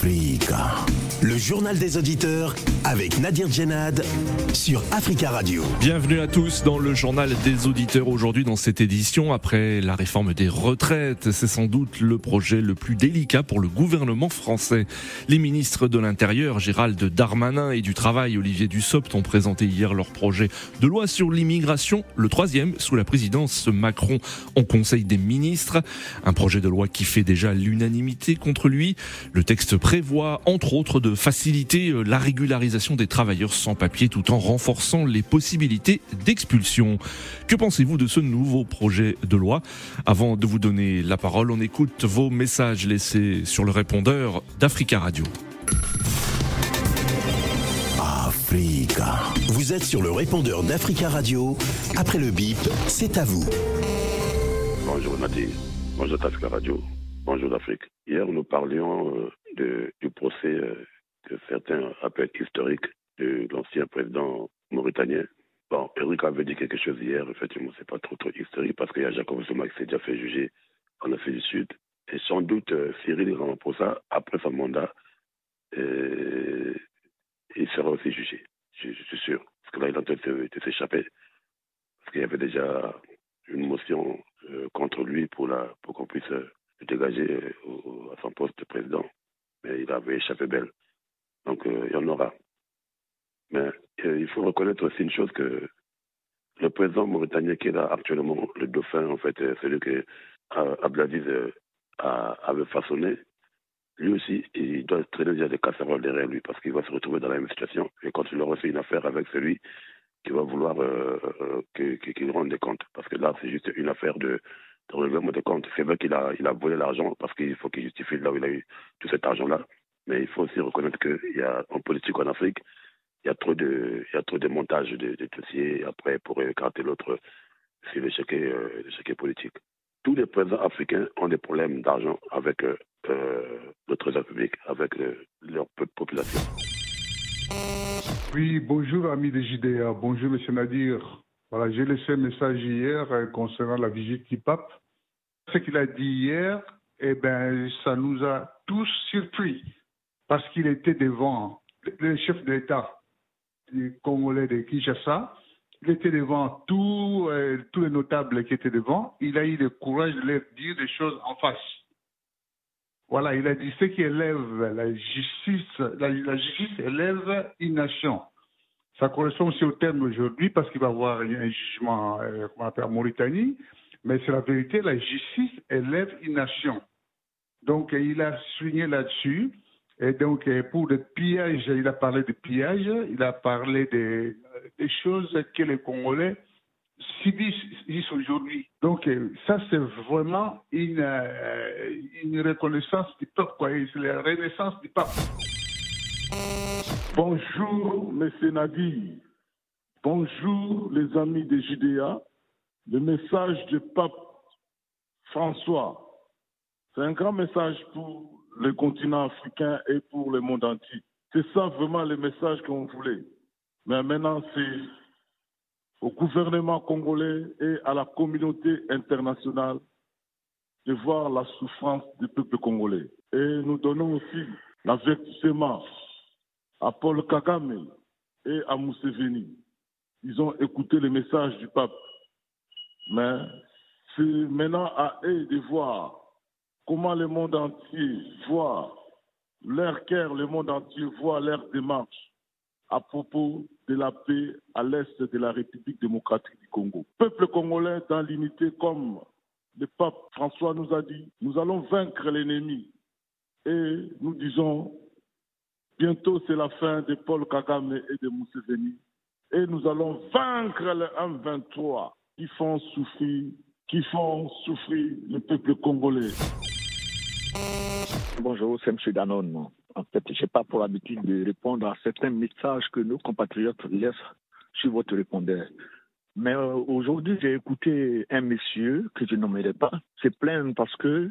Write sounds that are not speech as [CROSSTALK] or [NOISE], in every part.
Africa. Le journal des auditeurs avec Nadir Djenad sur Africa Radio. Bienvenue à tous dans le journal des auditeurs aujourd'hui dans cette édition. Après la réforme des retraites, c'est sans doute le projet le plus délicat pour le gouvernement français. Les ministres de l'Intérieur, Gérald Darmanin et du Travail, Olivier Dussopt, ont présenté hier leur projet de loi sur l'immigration, le troisième sous la présidence Macron en Conseil des ministres. Un projet de loi qui fait déjà l'unanimité contre lui. Le texte prévoit entre autres de faciliter euh, la régularisation des travailleurs sans papier tout en renforçant les possibilités d'expulsion. Que pensez-vous de ce nouveau projet de loi? Avant de vous donner la parole, on écoute vos messages laissés sur le répondeur d'Africa Radio. Africa. Vous êtes sur le répondeur d'Africa Radio. Après le bip, c'est à vous. Bonjour Nadir. Bonjour Africa Radio. Bonjour l'Afrique. Hier, nous parlions euh, de, du procès euh, que certains historique de l'ancien président mauritanien. Bon, Eric avait dit quelque chose hier, effectivement, c'est pas trop, trop historique parce qu'il y a Jacob Zuma qui s'est déjà fait juger en Afrique du Sud. Et sans doute, euh, Cyril Ramaphosa, après son mandat, euh, il sera aussi jugé. Je, suis sûr. Parce que là, il est en train de s'échapper. Parce qu'il y avait déjà une motion euh, contre lui pour, pour qu'on puisse le dégager à son poste de président. Mais il avait échappé belle. Donc, euh, il y en aura. Mais euh, il faut reconnaître aussi une chose que le président mauritanien qui est là actuellement, le dauphin, en fait, euh, celui que Abdelaziz avait façonné, lui aussi, il doit traîner déjà des casseroles derrière lui parce qu'il va se retrouver dans la même situation. Et quand il aura fait une affaire avec celui qui va vouloir qu'il rende des comptes, parce que là, c'est juste une affaire de, de règlement des comptes. C'est vrai qu'il a, il a volé l'argent parce qu'il faut qu'il justifie là où il a eu tout cet argent-là. Mais il faut aussi reconnaître qu'il y a en politique en Afrique, il y a trop de, il de montage de, dossiers après pour écarter l'autre sur l'échec euh, politique. Tous les présidents africains ont des problèmes d'argent avec euh, le trésor public, avec euh, leur population. Oui, bonjour amis des JDA, bonjour monsieur Nadir. Voilà, j'ai laissé un message hier euh, concernant la visite du pape. Ce qu'il a dit hier, eh ben, ça nous a tous surpris parce qu'il était devant le chef de l'État du Congolais de Kinshasa. Il était devant tous euh, tous les notables qui étaient devant. Il a eu le courage de leur dire des choses en face. Voilà, il a dit ce qui élève la justice, la, la justice élève une nation. Ça correspond aussi au terme aujourd'hui parce qu'il va y avoir un jugement euh, en Mauritanie, mais c'est la vérité, la justice élève une nation. Donc il a souligné là-dessus. Et donc, pour le pillage, il a parlé de pillage, il a parlé des, choses que les Congolais subissent aujourd'hui. Donc, ça, c'est vraiment une, une reconnaissance du peuple, quoi. C'est la renaissance du peuple. Bonjour, M. Nadir. Bonjour, les amis des JDA. Le message du pape François, c'est un grand message pour le continent africain et pour le monde entier. C'est ça vraiment le message qu'on voulait. Mais maintenant, c'est au gouvernement congolais et à la communauté internationale de voir la souffrance du peuple congolais. Et nous donnons aussi l'avertissement à Paul Kagame et à Museveni. Ils ont écouté le message du pape. Mais c'est maintenant à eux de voir comment le monde entier voit leur cœur, le monde entier voit leur démarche à propos de la paix à l'est de la République démocratique du Congo. Peuple congolais dans l'unité, comme le pape François nous a dit, nous allons vaincre l'ennemi. Et nous disons, bientôt c'est la fin de Paul Kagame et de Museveni. Et nous allons vaincre les 1-23 qui font souffrir, qui font souffrir le peuple congolais. Bonjour, c'est M. Danone. En fait, je n'ai pas pour habitude de répondre à certains messages que nos compatriotes laissent sur votre répondeur. Mais euh, aujourd'hui, j'ai écouté un monsieur que je nommerai pas se plaindre parce que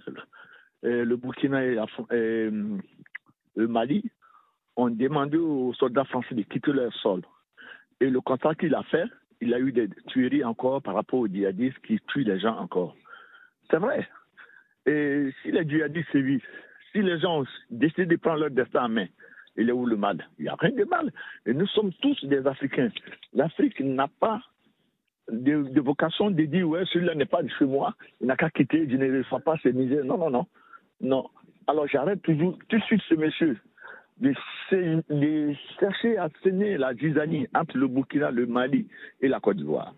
euh, le Burkina et, et le Mali ont demandé aux soldats français de quitter leur sol. Et le constat qu'il a fait, il a eu des tueries encore par rapport aux djihadistes qui tuent les gens encore. C'est vrai. Et si les djihadistes sévissent, si les gens décident de prendre leur destin en main, il est où le mal? Il n'y a rien de mal. Et nous sommes tous des Africains. L'Afrique n'a pas de, vocation de dire, ouais, celui-là n'est pas de chez moi, il n'a qu'à quitter, je ne ressens pas ses misères. Non, non, non. Non. Alors j'arrête toujours tout de suite ce monsieur de, chercher à saigner la zizanie entre le Burkina, le Mali et la Côte d'Ivoire.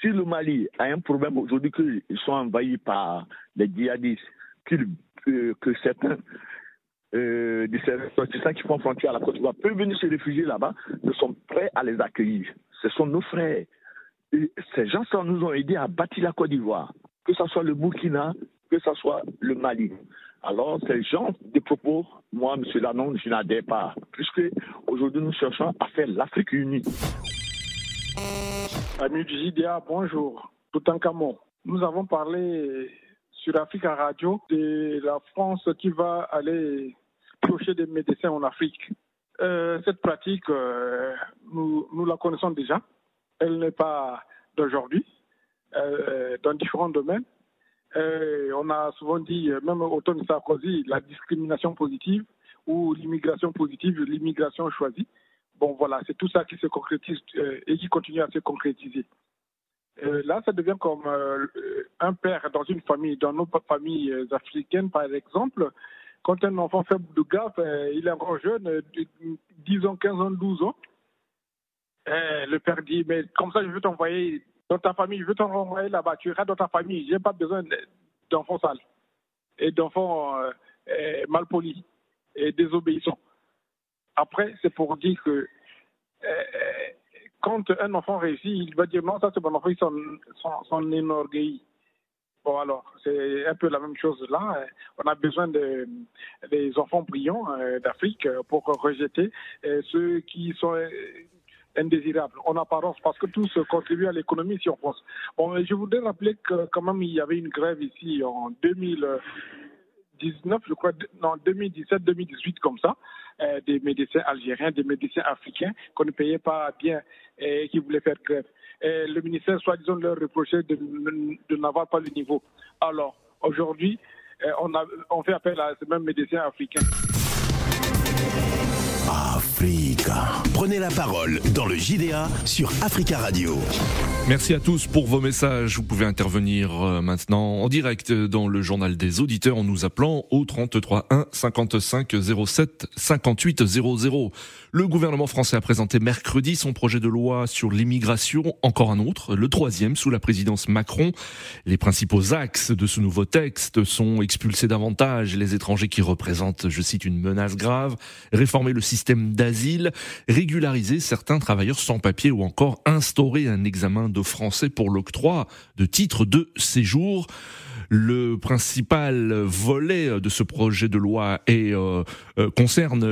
Si le Mali a un problème aujourd'hui qu'ils sont envahis par les djihadistes, que, que certains euh, de ces ressortissants qui font frontière à la Côte d'Ivoire peuvent venir se réfugier là-bas, nous sommes prêts à les accueillir. Ce sont nos frères. Ces gens là nous ont aidés à bâtir la Côte d'Ivoire, que ce soit le Burkina, que ce soit le Mali. Alors, ces gens de propos, moi, M. Lanon, je n'adhère pas, puisque aujourd'hui nous cherchons à faire l'Afrique unie. Amis du JDA, bonjour. Tout en camon. Nous avons parlé sur Africa Radio de la France qui va aller piocher des médecins en Afrique. Euh, cette pratique, euh, nous, la connaissons déjà. Elle n'est pas d'aujourd'hui, euh, dans différents domaines. on a souvent dit, même au de Sarkozy, la discrimination positive ou l'immigration positive, l'immigration choisie. Bon, voilà, c'est tout ça qui se concrétise et qui continue à se concrétiser. Euh, là, ça devient comme euh, un père dans une famille, dans nos familles euh, africaines, par exemple. Quand un enfant fait de gaffe, il est encore jeune, 10 ans, 15 ans, 12 ans. le père dit, mais comme ça, je veux t'envoyer dans ta famille, je veux t'envoyer là-bas, tu iras dans ta famille, j'ai pas besoin d'enfants sales et d'enfants mal polis et désobéissants. Après, c'est pour dire que quand un enfant réussit, il va dire non, ça c'est mon enfant, ils sont, enorgueillis. Bon, alors, c'est un peu la même chose là. On a besoin de, des enfants brillants euh, d'Afrique pour rejeter euh, ceux qui sont euh, indésirables en apparence, parce que tous contribuent à l'économie si on pense. Bon, je voudrais rappeler que quand même il y avait une grève ici en 2000. 2019, je crois, non, 2017, 2018, comme ça, euh, des médecins algériens, des médecins africains qu'on ne payait pas bien et qui voulaient faire grève. Et le ministère, soi-disant, leur reprochait de, n'avoir pas le niveau. Alors, aujourd'hui, euh, on, on fait appel à ces mêmes médecins africains. Africa. Prenez la parole dans le JDA sur Africa Radio. Merci à tous pour vos messages. Vous pouvez intervenir euh, maintenant en direct dans le journal des auditeurs en nous appelant au 33 1 55 07 58 00. Le gouvernement français a présenté mercredi son projet de loi sur l'immigration, encore un autre, le troisième sous la présidence Macron. Les principaux axes de ce nouveau texte sont expulser davantage les étrangers qui représentent, je cite, une menace grave, réformer le système d'asile, régulariser certains travailleurs sans papier ou encore instaurer un examen de français pour l'octroi de titres de séjour. Le principal volet de ce projet de loi est, euh, euh, concerne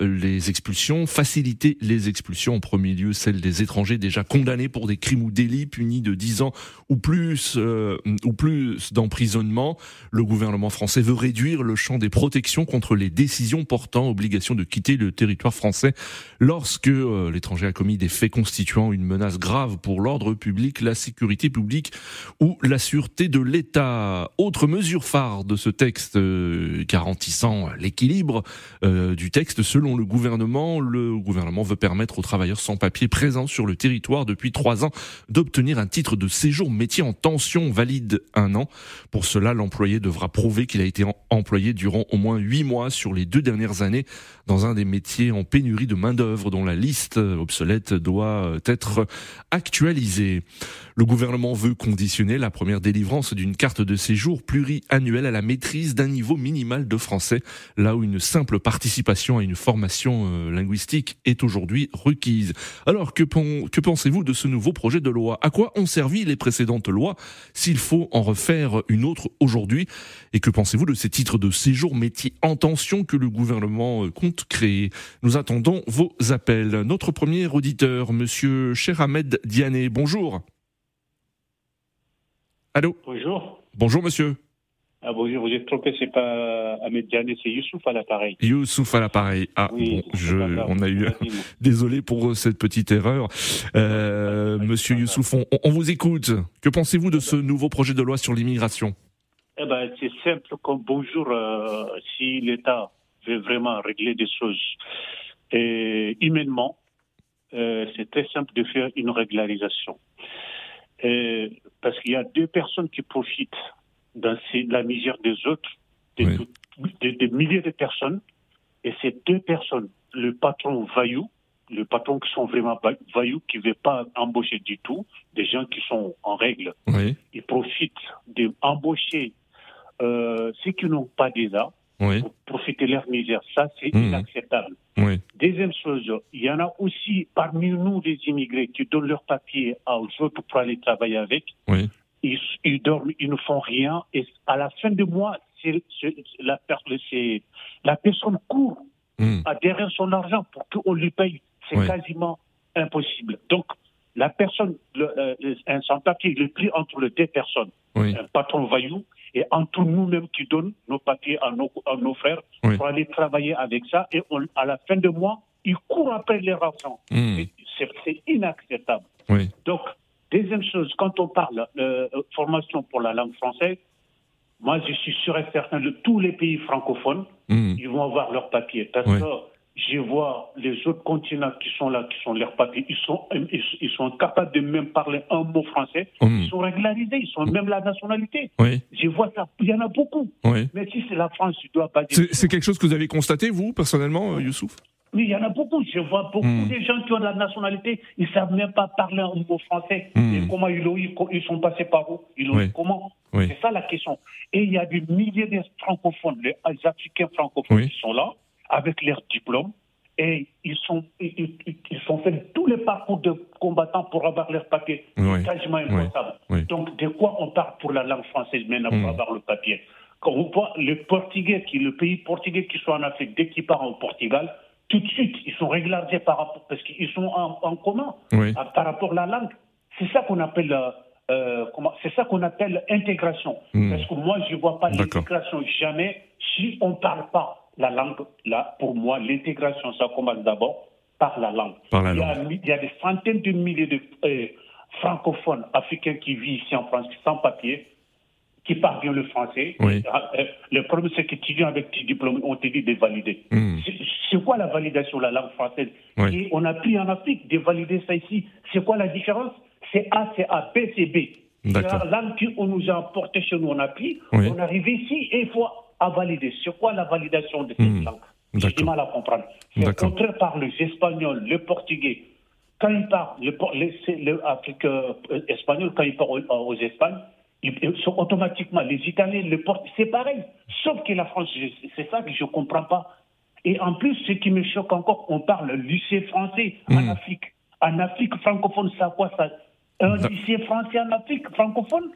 les expulsions, faciliter les expulsions en premier lieu, celles des étrangers déjà condamnés pour des crimes ou délits punis de 10 ans ou plus euh, ou plus d'emprisonnement. Le gouvernement français veut réduire le champ des protections contre les décisions portant obligation de quitter le territoire français lorsque l'étranger a commis des faits constituant une menace grave pour l'ordre public, la sécurité publique ou la sûreté de l'État. Autre mesure phare de ce texte euh, garantissant l'équilibre euh, du texte, selon le gouvernement, le gouvernement veut permettre aux travailleurs sans papier présents sur le territoire depuis trois ans d'obtenir un titre de séjour métier en tension valide un an. Pour cela, l'employé devra prouver qu'il a été employé durant au moins huit mois sur les deux dernières années dans un des métiers en pénurie de main-d'œuvre dont la liste obsolète doit être actualisée. Le gouvernement veut conditionner la première délivrance d'une carte de séjour pluriannuelle à la maîtrise d'un niveau minimal de français, là où une simple participation à une formation euh, linguistique est aujourd'hui requise. Alors que, pensez-vous de ce nouveau projet de loi? À quoi ont servi les précédentes lois s'il faut en refaire une autre aujourd'hui? Et que pensez-vous de ces titres de séjour métier en tension que le gouvernement euh, compte créer? Nous attendons vos appels. Notre premier auditeur, monsieur Ahmed Diané, bonjour. Allô? Bonjour. Bonjour monsieur. Ah bonjour, vous êtes trompé, c'est pas Ahmed Diané, c'est Youssouf à l'appareil. Youssouf à l'appareil. Ah bon, je, on a eu. [LAUGHS] Désolé pour cette petite erreur. Euh, monsieur Youssouf, on, on, vous écoute. Que pensez-vous de ce nouveau projet de loi sur l'immigration? Eh ben, c'est simple comme bonjour euh, si l'État veut vraiment régler des choses et humainement. euh, c'est très simple de faire une régularisation. Parce qu'il y a deux personnes qui profitent dans ces- la misère des autres, des, Oui. des- des milliers de personnes. Et ces deux personnes, le patron vaillou, le patron qui sont vraiment va- vaillous, qui ne veut pas embaucher du tout, des gens qui sont en règle, Oui, ils profitent d'embaucher euh, ceux qui n'ont pas déjà oui, pour profiter de leur misère. Ça, c'est Mhm. inacceptable. Deuxième chose, il y en a aussi parmi nous des immigrés qui donnent leur papier aux autres pour aller travailler avec. Oui. Ils, ils dorment, ils ne font rien. Et à la fin du mois, c'est, c'est- la, per- c'est- la personne court à derrière son argent pour qu'on lui paye. C'est Oui. quasiment impossible. Donc, la personne, le, euh, un sans-papier, il est pris entre les deux personnes. Oui. Un patron vaillou et entre nous-mêmes qui donnent nos papiers à nos, à nos frères Oui. pour aller travailler avec ça. Et on- à la fin de mois, ils courent après leur argent. Hmm. C'est, inacceptable. Oui. Donc, deuxième chose, quand on parle de formation pour la langue française, moi, je suis sûr et certain de tous les pays francophones, Hmm. ils vont avoir leurs papiers. Parce que je vois les autres continents qui sont là, qui sont leurs papiers, ils sont, ils, sont capables de même parler un mot français. Ils sont régularisés, ils sont même la nationalité. Oui, Je vois ça, il y en a beaucoup. oui. Mais si c'est la France, tu dois pas dire. C'est quelque chose que vous avez constaté, vous, personnellement, euh, Youssouf? Mais il y en a beaucoup. Je vois beaucoup Hmm. de gens qui ont la nationalité, ils ne savent même pas parler un mot français. Hmm. Et comment ils l'ont eu, ils sont passés par où? Ils l'ont Oui. comment? Oui. C'est ça la question. Et il y a des milliers de francophones, les Africains francophones Oui. qui sont là, avec leurs diplômes, et ils sont, ils, ils- sont fait tous les parcours de combattants pour avoir leur papier. Oui. C'est quasiment impossible. Oui. Donc, de quoi on parle pour la langue française maintenant pour Hmm. avoir le papier? Quand on voit le Portugais, qui, le pays portugais qui sont en Afrique, dès qu'ils partent au Portugal, tout de suite, ils sont régularisés par rapport, parce qu'ils sont en, en commun à- par rapport à la langue. C'est ça qu'on appelle, euh, comment, c'est ça qu'on appelle intégration. Hmm. Parce que moi, je vois pas l'intégration jamais si on parle pas la langue. Là, pour moi, l'intégration, ça commence d'abord par la langue. Par la il, y a, langue. il y a des centaines de milliers de euh, francophones africains qui vivent ici en France sans papier, qui parlent bien le français. Oui. Euh, le problème, c'est qu'étudiants avec tes diplômes, on te dit de valider. Hmm. C'est- quoi la validation de la langue française? Oui. Et on a pris en Afrique de valider ça ici. C'est quoi la différence? C'est A, c'est A, B, c'est B. La langue qu'on nous a apportée chez nous, on a pris, Oui. on arrive ici et il faut à valider. C'est quoi la validation de cette Hmm. langue J'ai du mal à comprendre. C'est contraire par les Espagnols, le Portugais. Quand ils parlent, le, le, le Afrique euh, quand ils parlent aux, aux Espagnes, ils, sont automatiquement, les Italiens, le Port, c'est pareil. Sauf que la France, c'est ça que je ne comprends pas. Et en plus, ce qui me choque encore, on parle lycée français en Hmm. Afrique. En Afrique francophone, ça quoi ça? Un lycée français en Afrique francophone?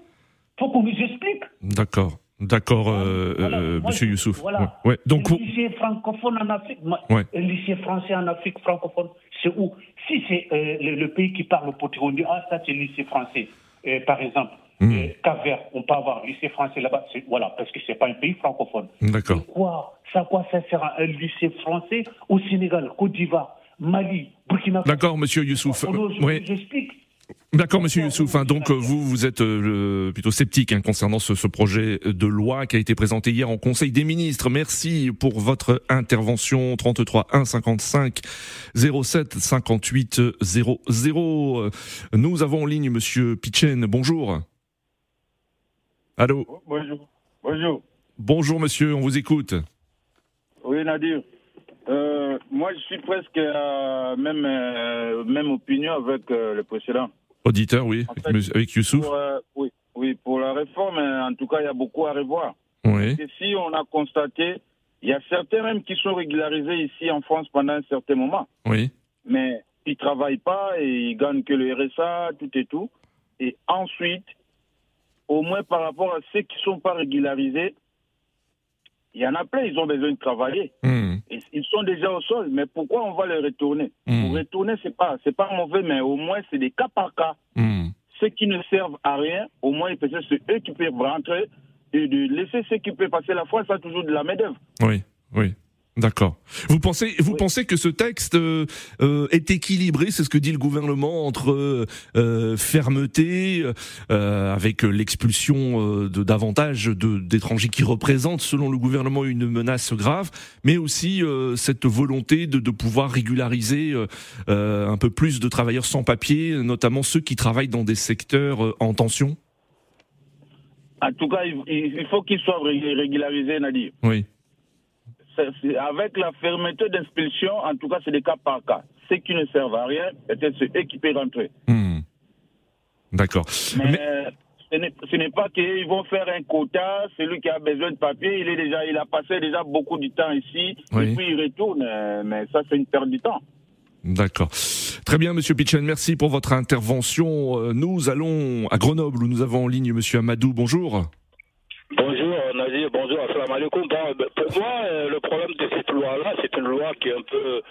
Faut qu'on nous explique. D'accord. D'accord, euh, Voilà, euh, moi, monsieur Youssouf. Voilà. Ouais. Donc, lycée francophone en Afrique, Ouais. un lycée français en Afrique francophone, c'est où? Si c'est euh, le, le pays qui parle au portugais, on dit ah ça c'est le lycée français. Euh, par exemple, euh, Cap-Vert, on peut avoir un lycée français là-bas, voilà, parce que c'est pas un pays francophone. D'accord. Quoi? Ça quoi ça sert un lycée français au Sénégal, Côte d'Ivoire, Mali, Burkina Faso? D'accord, monsieur Youssouf. J'explique. D'accord, monsieur Youssouf. hein, donc, euh, vous, vous êtes euh, plutôt sceptique hein, concernant ce, ce projet de loi qui a été présenté hier en Conseil des ministres. Merci pour votre intervention. 33 1 55 07 58 00. Euh, Nous avons en ligne monsieur Pichen. Bonjour. Allô? Bonjour. Bonjour. Bonjour, monsieur. On vous écoute. Oui, Nadir. Euh, moi, je suis presque à même, euh, même opinion avec euh, le précédent. Auditeur, oui, En avec, fait, monsieur- avec Youssouf. Pour, euh, oui, oui, pour la réforme, euh, en tout cas, il y a beaucoup à revoir. Oui. Et si on a constaté, il y a certains même qui sont régularisés ici en France pendant un certain moment, Oui. mais ils ne travaillent pas et ils gagnent que le RSA, tout et tout. Et ensuite, au moins par rapport à ceux qui ne sont pas régularisés, il y en a plein, ils ont besoin de travailler. Hmm. Ils sont déjà au sol, mais pourquoi on va les retourner Hmm. Pour retourner, c'est pas, c'est pas mauvais, mais au moins c'est des cas par cas. Hmm. Ceux qui ne servent à rien, au moins peut-être c'est eux qui peuvent rentrer et de laisser ceux qui peuvent passer la foi, ça toujours de la main d'œuvre. Oui. Oui. D'accord. Vous pensez, vous pensez que ce texte euh, euh, est équilibré, c'est ce que dit le gouvernement, entre euh, fermeté, avec l'expulsion de davantage d'étrangers qui représentent, selon le gouvernement, une menace grave, mais aussi cette volonté de, de pouvoir régulariser un peu plus de travailleurs sans papier, notamment ceux qui travaillent dans des secteurs en tension? En tout cas, il faut qu'ils soient régularisés, Nadir. Oui avec la fermeté d'expulsion, en tout cas, c'est des cas par cas. Ceux qui ne servent à rien, peut-être ceux qui peuvent rentrer. D'accord. Mais, ce n'est pas qu'ils vont faire un quota, celui qui a besoin de papier, il est déjà, il a passé déjà beaucoup de temps ici, et puis il retourne. Mais ça, c'est une perte de temps. D'accord. Très bien, Monsieur Pichen, merci pour votre intervention. Euh, nous allons à Grenoble où nous avons en ligne Monsieur Amadou. Bonjour. Bonjour bonjour, assalamu alaikum. Ben, pour moi, euh, le problème de cette loi-là, c'est une loi qui est un peu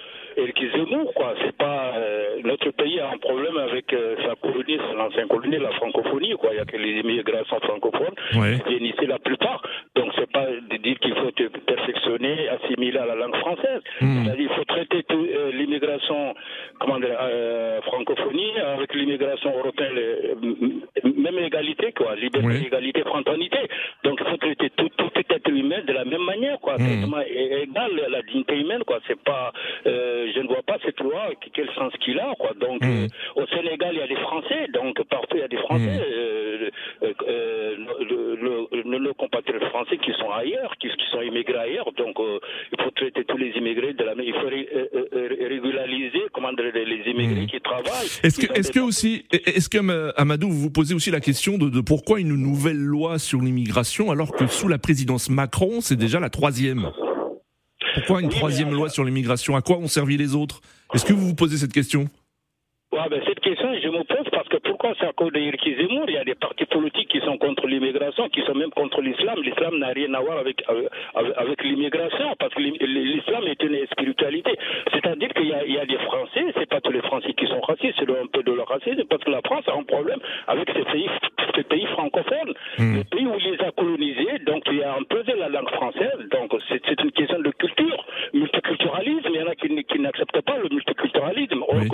Zemmour, quoi. C'est pas euh, notre pays a un problème avec euh, sa colonie, l'ancienne colonie, la francophonie, quoi. Il y a que les immigrations francophones qui viennent ici la plupart. Donc c'est pas de dire qu'il faut te perfectionner, assimiler à la langue française. Hmm. Il faut traiter euh, l'immigration, comment dire, francophonie avec l'immigration européenne, même égalité, quoi. Liberté, égalité, fraternité. Donc il faut traiter tout, tout être humain de la même manière, quoi. Mmh. égal la dignité humaine, quoi. C'est pas, je ne vois pas cette loi, quel sens qu'il a. Quoi. Donc, mmh. euh, au Sénégal, il y a des Français, donc partout, il y a des Français. Mmh. Euh, euh, nos compatriotes français qui sont ailleurs, qui, sont immigrés ailleurs. Donc, il faut traiter tous les immigrés de la même. Il faut régulariser comment les immigrés mmh. qui travaillent. Est-ce que, est-ce que aussi, est-ce que Amadou, vous vous posez aussi la question de, de pourquoi une nouvelle loi sur l'immigration alors que sous la présidence Macron, c'est déjà la troisième. Pourquoi une troisième loi sur l'immigration? À quoi ont servi les autres? Est-ce que vous vous posez cette question? Ouais, ben Cette question, je me pose parce que pourquoi c'est à cause de Zemmour? Il y a des partis politiques qui sont contre l'immigration, qui sont même contre l'islam. L'islam n'a rien à voir avec, avec, l'immigration parce que l'islam est une spiritualité. C'est-à-dire qu'il y, y, a des Français, c'est pas tous les Français qui sont racistes, c'est un peu de leur racisme, parce que la France a un problème avec ces pays, ces pays francophones, hmm. les pays où il les a colonisés, donc il y a imposé la langue française, donc c'est une question de culture, multiculturalisme, il y en a qui, qui n'acceptent pas le multiculturalisme. Oui.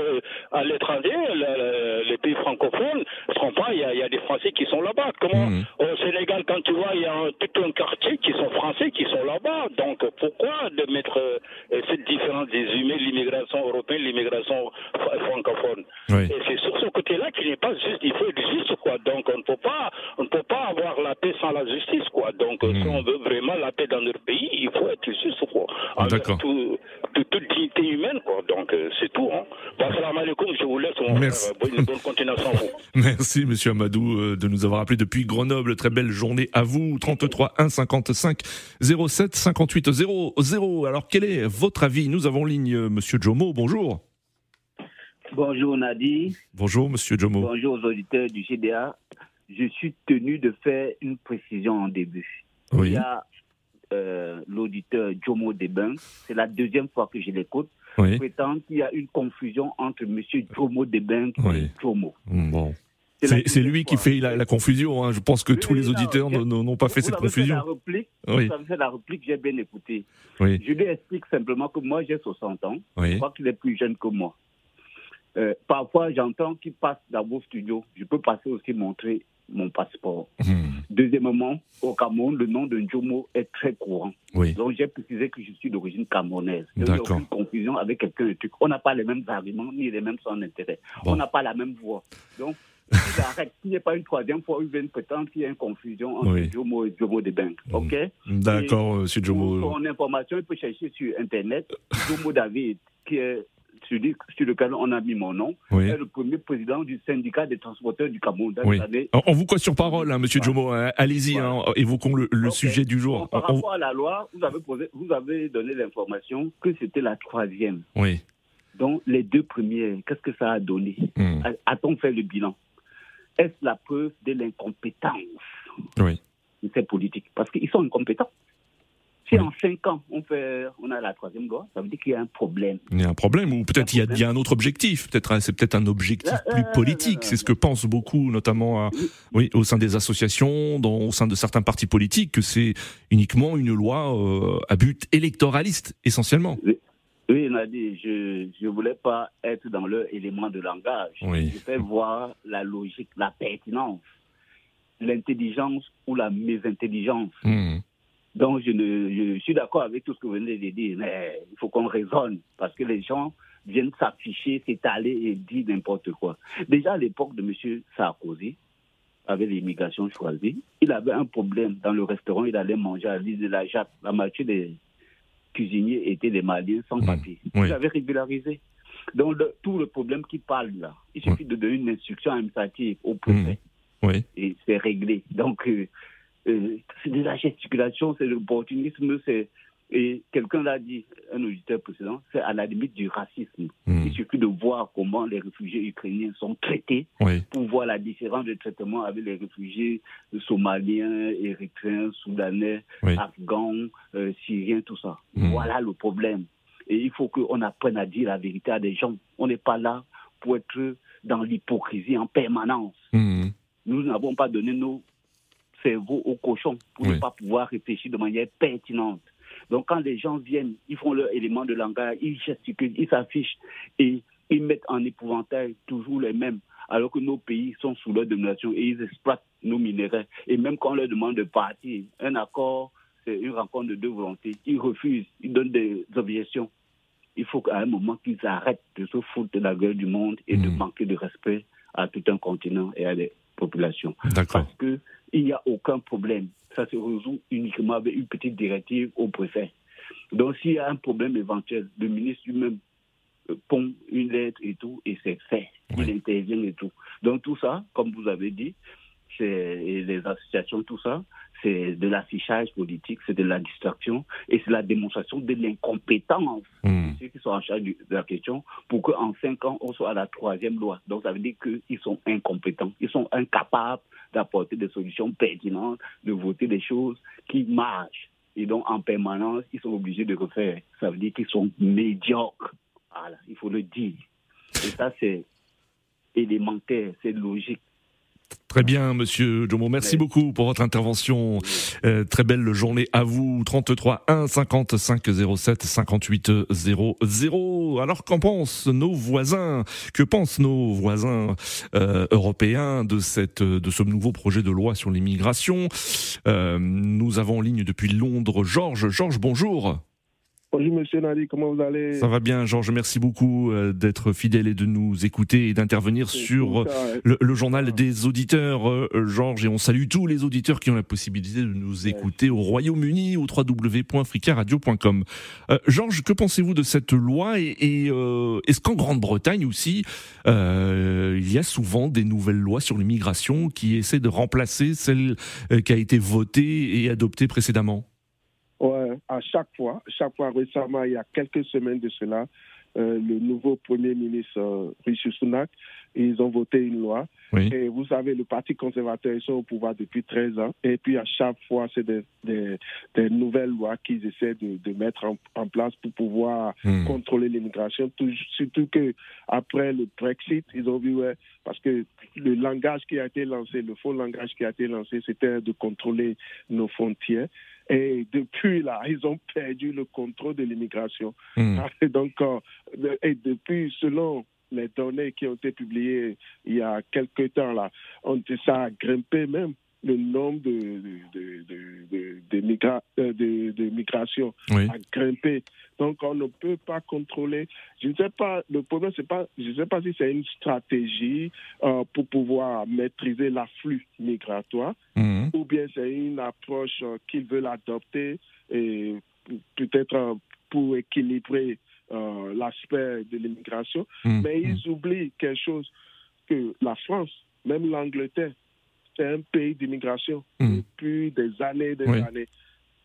à les pays francophones, je comprends, il y, a, il y a des Français qui sont là-bas. Comment hmm. Au Sénégal, quand tu vois, il y a tout un quartier qui sont français qui sont là-bas. Donc pourquoi de mettre euh, cette différence des humains, l'immigration européenne, l'immigration francophone? Et c'est sur ce côté-là qu'il n'est pas juste, il faut être juste, quoi. Donc on ne peut pas, on ne peut pas avoir la paix sans la justice, quoi. Donc si hmm. on veut vraiment la paix dans notre pays, il faut être juste, quoi. D'accord. Tout, dignité humaine, quoi. Donc euh, c'est tout. Hein. Salam alaikum, je vous laisse. Merci. Frère. Bonne, bonne continuation à vous. [LAUGHS] Merci, Monsieur Amadou, euh, de nous avoir appelé depuis Grenoble. Très belle journée à vous. 33 1 55 07 58 00. Alors quel est votre avis? Nous avons ligne euh, Monsieur Jomo. Bonjour. Bonjour Nadi. Bonjour Monsieur Jomo. Bonjour aux auditeurs du GDA. Je suis tenu de faire une précision en début. Oui. Il y a euh, l'auditeur Jomo Deben, c'est la deuxième fois que je l'écoute, oui. prétend qu'il y a une confusion entre M. Jomo Deben et Jomo. Bon. C'est lui qui fait la, confusion. Hein. Je pense que tous les auditeurs n'ont pas fait cette confusion. la réplique, oui. Vous avez fait la réplique, j'ai bien écouté. Je lui explique simplement que moi, j'ai 60 ans. Je crois qu'il est plus jeune que moi. Euh, parfois, j'entends qu'il passe dans vos studios. Je peux passer aussi montrer mon passeport. Hmm. Deuxièmement, au Cameroun, le nom de Njomo est très courant. Donc j'ai précisé que je suis d'origine camerounaise. Il n'y a aucune confusion avec quelqu'un de truc. On n'a pas les mêmes arguments ni les mêmes sens d'intérêt. On n'a pas la même voix. Donc, [LAUGHS] j'arrête. S'il n'y a pas une troisième fois, vient prétendre qu'il y a une confusion entre Jomo et Jomo de Bank. Hmm. OK? D'accord, monsieur Jomo. Pour son information, il peut chercher sur Internet [LAUGHS] Jomo David, qui est sur lequel on a mis mon nom, est le premier président du syndicat des transporteurs du Cameroun. On vous croit sur parole, hein, Monsieur Jomo. Hein. Allez-y, hein, évoquons le, sujet du jour. par rapport à la loi, vous avez, vous avez donné l'information que c'était la troisième. Oui. Donc, les deux premières, qu'est-ce que ça a donné hmm. A-t-on fait le bilan? Est-ce la preuve de l'incompétence oui. de ces politiques? Parce qu'ils sont incompétents. Si en cinq ans, on, fait, on a la troisième loi, ça veut dire qu'il y a un problème. Il y a un problème, ou peut-être il, y a un autre objectif. Peut-être c'est peut-être un objectif plus politique. C'est ce que pensent beaucoup, notamment oui, au sein des associations, dans, au sein de certains partis politiques, que c'est uniquement une loi euh, à but électoraliste, essentiellement. Oui, Nadi, je ne voulais pas être dans leur élément de langage. Je fais voir la logique, la pertinence, l'intelligence ou la mésintelligence. Hmm. Donc, je, ne, je suis d'accord avec tout ce que vous venez de dire, mais il faut qu'on raisonne parce que les gens viennent s'afficher, s'étaler et dire n'importe quoi. Déjà à l'époque de M. Sarkozy, avec l'immigration choisie, il avait un problème dans le restaurant, il allait manger à l'île de la Jatte. La moitié des cuisiniers étaient des Maliens sans mmh. papier. Il avait régularisé. Donc, tout le problème qui parle là, il suffit de donner une instruction administrative au préfet. Mmh. Oui. Et c'est réglé. Donc, euh, euh, c'est de la gesticulation, c'est l'opportunisme, c'est et quelqu'un l'a dit, un auditeur précédent, c'est à la limite du racisme. Hmm. Il suffit de voir comment les réfugiés ukrainiens sont traités pour voir la différence de traitement avec les réfugiés somaliens, érythréens, soudanais, afghans, euh, syriens, tout ça. Hmm. Voilà le problème. Et il faut qu'on apprenne à dire la vérité à des gens. On n'est pas là pour être dans l'hypocrisie en permanence. Hmm. Nous n'avons pas donné nos cerveaux aux cochons pour ne pas pouvoir réfléchir de manière pertinente. Donc quand les gens viennent, ils font leur élément de langage, ils gesticulent, ils s'affichent et ils mettent en épouvantail toujours les mêmes, alors que nos pays sont sous leur domination et ils exploitent nos minéraux. Et même quand on leur demande de partir, un accord, c'est une rencontre de deux volontés. Ils refusent, ils donnent des objections. Il faut qu'à un moment qu'ils arrêtent de se foutre de la gueule du monde et de hmm. manquer de respect à tout un continent et à des populations. Parce qu'il n'y a aucun problème ça se résout uniquement avec une petite directive au préfet. Donc s'il y a un problème éventuel, le ministre lui-même pond une lettre et tout, et c'est fait. Il intervient et tout. Donc tout ça, comme vous avez dit, c'est les associations, tout ça, c'est de l'affichage politique, c'est de la distraction et c'est la démonstration de l'incompétence de hmm. ceux qui sont en charge de la question pour qu'en cinq ans, on soit à la troisième loi. Donc ça veut dire qu'ils sont incompétents, ils sont incapables d'apporter des solutions pertinentes, de voter des choses qui marchent. Et donc en permanence, ils sont obligés de refaire. Ça veut dire qu'ils sont médiocres. Voilà, il faut le dire. Et ça, c'est élémentaire, c'est logique. Très bien, monsieur Jomo. Merci beaucoup pour votre intervention. Euh, très belle journée à vous. 33 1 55 07 58 00. Alors, qu'en pensent nos voisins? Que pensent nos voisins euh, européens de cette, de ce nouveau projet de loi sur l'immigration? Euh, Nous avons en ligne depuis Londres Georges. Georges, bonjour. Bonjour Monsieur Nadi, comment vous allez? Ça va bien, Georges. Merci beaucoup euh, d'être fidèle et de nous écouter et d'intervenir sur le, journal des auditeurs, euh, Georges. Et on salue tous les auditeurs qui ont la possibilité de nous écouter au Royaume-Uni au www.fricaradio.com. Euh, Georges, que pensez-vous de cette loi Et, et est-ce qu'en Grande-Bretagne aussi, il y a souvent des nouvelles lois sur l'immigration qui essaient de remplacer celle qui a été votée et adoptée précédemment? À chaque fois, chaque fois récemment, il y a quelques semaines de cela, euh, le nouveau Premier ministre euh, Rishi Sunak, ils ont voté une loi. Et vous savez, le Parti conservateur, ils sont au pouvoir depuis 13 ans. Et puis à chaque fois, c'est des, des, des, nouvelles lois qu'ils essaient de, de mettre en, en, place pour pouvoir hmm. contrôler l'immigration. Surtout que après le Brexit, ils ont vu, ouais, parce que le langage qui a été lancé, le faux langage qui a été lancé, c'était de contrôler nos frontières. Et depuis là, ils ont perdu le contrôle de l'immigration. Et donc, euh, et depuis, selon les données qui ont été publiées il y a quelques temps là, on, ça a grimpé même le nombre de, de, de, de, migra euh, de, migration a grimpé. Donc, on ne peut pas contrôler. Je ne sais pas, le problème, c'est pas, je ne sais pas si c'est une stratégie euh, pour pouvoir maîtriser l'afflux migratoire mhm. ou bien c'est une approche euh, qu'ils veulent adopter et peut-être pour équilibrer l'aspect de l'immigration. Mhm. Mais ils oublient quelque chose que la France, même l'Angleterre, c'est un pays d'immigration hmm. depuis des années et des années.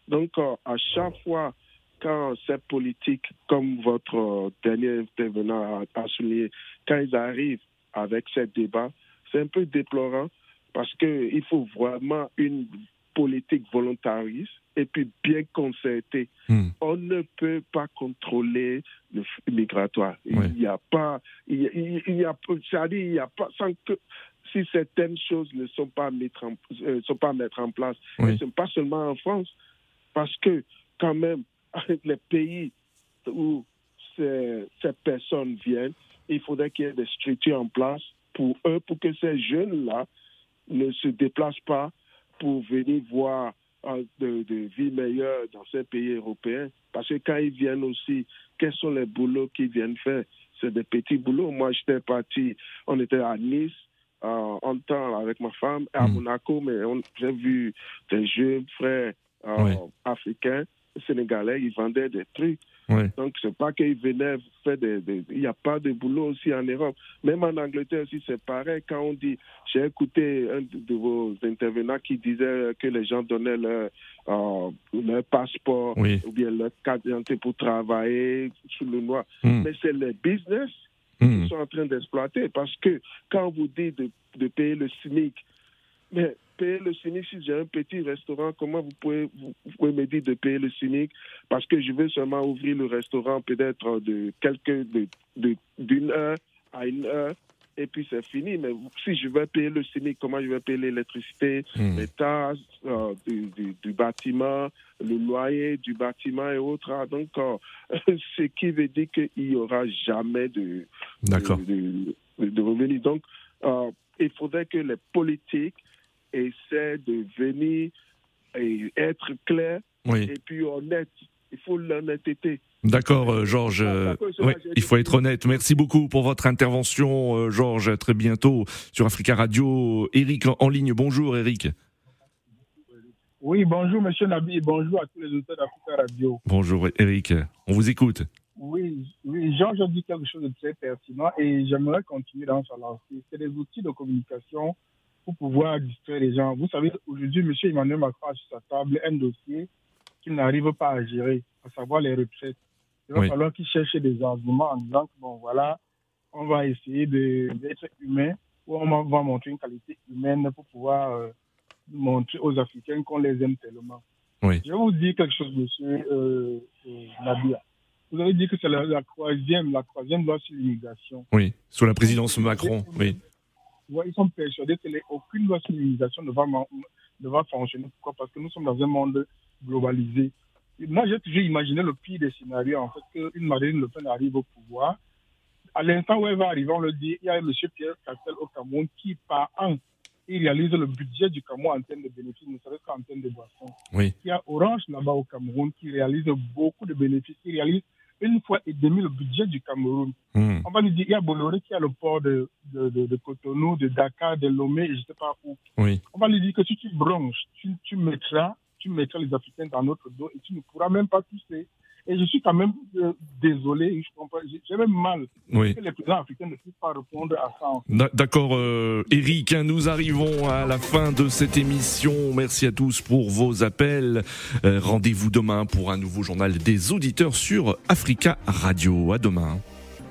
Donc, euh, à chaque fois, quand ces politiques, comme votre euh, dernier intervenant a, souligné, quand ils arrivent avec ces débats, c'est un peu déplorant parce qu'il faut vraiment une politique volontariste et puis bien concerté. Hmm. On ne peut pas contrôler le flux migratoire. Il n'y a pas, il y a, il y a, il y a pas, sans que, si certaines choses ne sont pas mettre en, euh, sont pas mettre en place, ce n'est pas seulement en France, parce que quand même, [LAUGHS] avec les pays où ces, ces personnes viennent, il faudrait qu'il y ait des structures en place pour eux, pour que ces jeunes-là ne se déplacent pas pour venir voir euh, de, de, vie meilleure dans ces pays européens. Parce que quand ils viennent aussi, quels sont les boulots qu'ils viennent faire? C'est des petits boulots. Moi, j'étais parti, on était à Nice, euh, en temps avec ma femme, à hmm. Monaco, mais j'ai vu des jeunes frères euh, africains, sénégalais, ils vendaient des trucs. Ouais. Donc, c'est pas qu'ils venaient faire des. Il n'y a pas de boulot aussi en Europe. Même en Angleterre aussi, c'est pareil. Quand on dit. J'ai écouté un de vos intervenants qui disait que les gens donnaient leur, euh, leur passeport ou bien leur carte d'identité pour travailler sous le noir. Hmm. Mais c'est les business hmm. qui sont en train d'exploiter parce que quand vous dites de, de payer le SMIC, mais payer le SMIC si j'ai un petit restaurant Comment vous pouvez, vous, pouvez me dire de payer le SMIC? Parce que je veux seulement ouvrir le restaurant peut-être de quelques d'une de, heure à une heure et puis c'est fini. Mais si je veux payer le SMIC, comment je vais payer l'électricité, hmm. les tâches euh, du, du, bâtiment, le loyer du bâtiment et autres. Ah, donc, euh, [LAUGHS] ce qui veut dire qu'il n'y aura jamais de, de, de, revenus. Donc, euh, il faudrait que les politiques essaie de venir et être clair et puis honnête. Il faut l'honnêteté. D'accord, euh, Georges. Euh, il faut être honnête. Merci beaucoup pour votre intervention, euh, Georges. À très bientôt sur Africa Radio. Eric en ligne. Bonjour, Eric. Oui, bonjour, monsieur Nabi. Bonjour à tous les auteurs d'Africa Radio. Bonjour, Eric. On vous écoute. Oui, oui Georges a dit quelque chose de très pertinent et j'aimerais continuer dans sa lancée. C'est des outils de communication pour pouvoir distraire les gens. Vous savez, aujourd'hui, M. Emmanuel Macron a sur sa table un dossier qu'il n'arrive pas à gérer, à savoir les retraites. Il va falloir qu'il cherche des arguments en disant que, bon, voilà, on va essayer d'être humain ou on va montrer une qualité humaine pour pouvoir euh, montrer aux Africains qu'on les aime tellement. Oui. Je vais vous dire quelque chose, monsieur euh, euh, Nabia. Vous avez dit que c'est la, la, troisième, la troisième loi sur l'immigration. Oui, sous la présidence Macron, oui ils sont persuadés qu'aucune loi sur l'immigration ne va, ne va fonctionner. Pourquoi? Parce que nous sommes dans un monde globalisé. Moi, j'ai toujours imaginé le pire des scénarios, en fait, qu'une Marine Le Pen arrive au pouvoir. À l'instant où elle va arriver, on le dit, il y a M. Pierre Castel au Cameroun qui, par an, il réalise le budget du Cameroun en termes de bénéfices, ne serait-ce qu'en termes de boissons. Oui. Il y a Orange là-bas au Cameroun qui réalise beaucoup de bénéfices. Il réalise une fois et demi le budget du Cameroun. Hmm. On va nous dire, il y a Bolloré qui a le port de, de, de, Cotonou, de Dakar, de Lomé, je ne sais pas où. Oui. On va lui dire que si tu bronches, tu, tu, mettras, tu mettras les Africains dans notre dos et tu ne pourras même pas pousser. Et je suis quand même euh, désolé, j'ai même mal que les présidents africains ne puissent pas répondre à ça. D'accord, euh, Eric, hein, nous arrivons à la fin de cette émission. Merci à tous pour vos appels. Euh, rendez-vous demain pour un nouveau journal des auditeurs sur Africa Radio. À demain.